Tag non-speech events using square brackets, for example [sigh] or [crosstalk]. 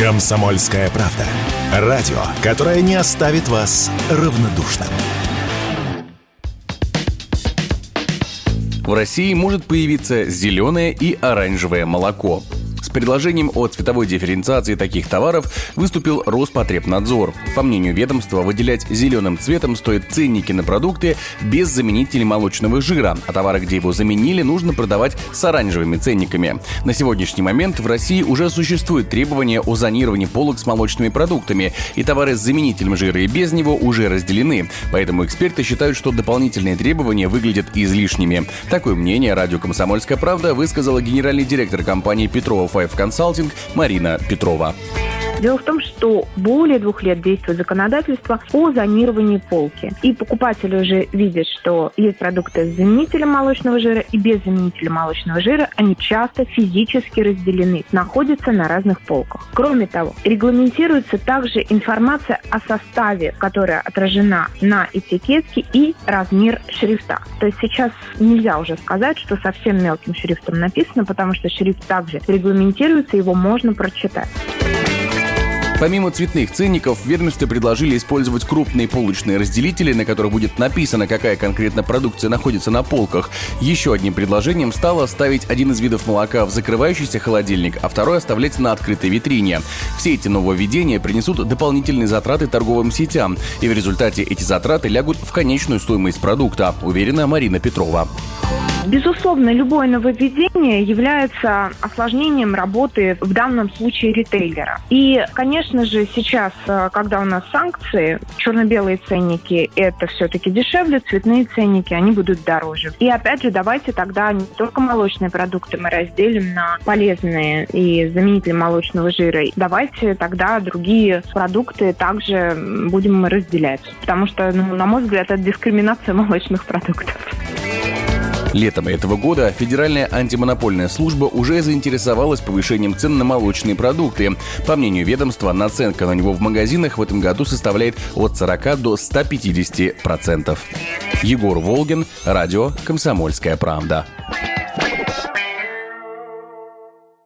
Комсомольская правда. Радио, которое не оставит вас равнодушным. В России может появиться зеленое и оранжевое молоко предложением о цветовой дифференциации таких товаров выступил Роспотребнадзор. По мнению ведомства, выделять зеленым цветом стоит ценники на продукты без заменителей молочного жира, а товары, где его заменили, нужно продавать с оранжевыми ценниками. На сегодняшний момент в России уже существует требование о зонировании полок с молочными продуктами, и товары с заменителем жира и без него уже разделены. Поэтому эксперты считают, что дополнительные требования выглядят излишними. Такое мнение радио «Комсомольская правда» высказала генеральный директор компании «Петрова Five Consulting Марина Петрова. Дело в том, что более двух лет действует законодательство о зонировании полки. И покупатели уже видят, что есть продукты с заменителем молочного жира и без заменителя молочного жира. Они часто физически разделены, находятся на разных полках. Кроме того, регламентируется также информация о составе, которая отражена на этикетке и размер шрифта. То есть сейчас нельзя уже сказать, что совсем мелким шрифтом написано, потому что шрифт также регламентируется, его можно прочитать. Помимо цветных ценников, ведомстве предложили использовать крупные полочные разделители, на которых будет написано, какая конкретно продукция находится на полках. Еще одним предложением стало ставить один из видов молока в закрывающийся холодильник, а второй оставлять на открытой витрине. Все эти нововведения принесут дополнительные затраты торговым сетям, и в результате эти затраты лягут в конечную стоимость продукта, уверена Марина Петрова. Безусловно, любое нововведение является осложнением работы в данном случае ритейлера. И, конечно же, сейчас, э, когда у нас санкции, черно-белые ценники – это все-таки дешевле, цветные ценники, они будут дороже. И, опять же, давайте тогда не только молочные продукты мы разделим на полезные и заменители молочного жира. Давайте тогда другие продукты также будем разделять. Потому что, ну, на мой взгляд, это дискриминация [laughs] молочных продуктов. Летом этого года Федеральная антимонопольная служба уже заинтересовалась повышением цен на молочные продукты. По мнению ведомства, наценка на него в магазинах в этом году составляет от 40 до 150 процентов. Егор Волгин, радио «Комсомольская правда».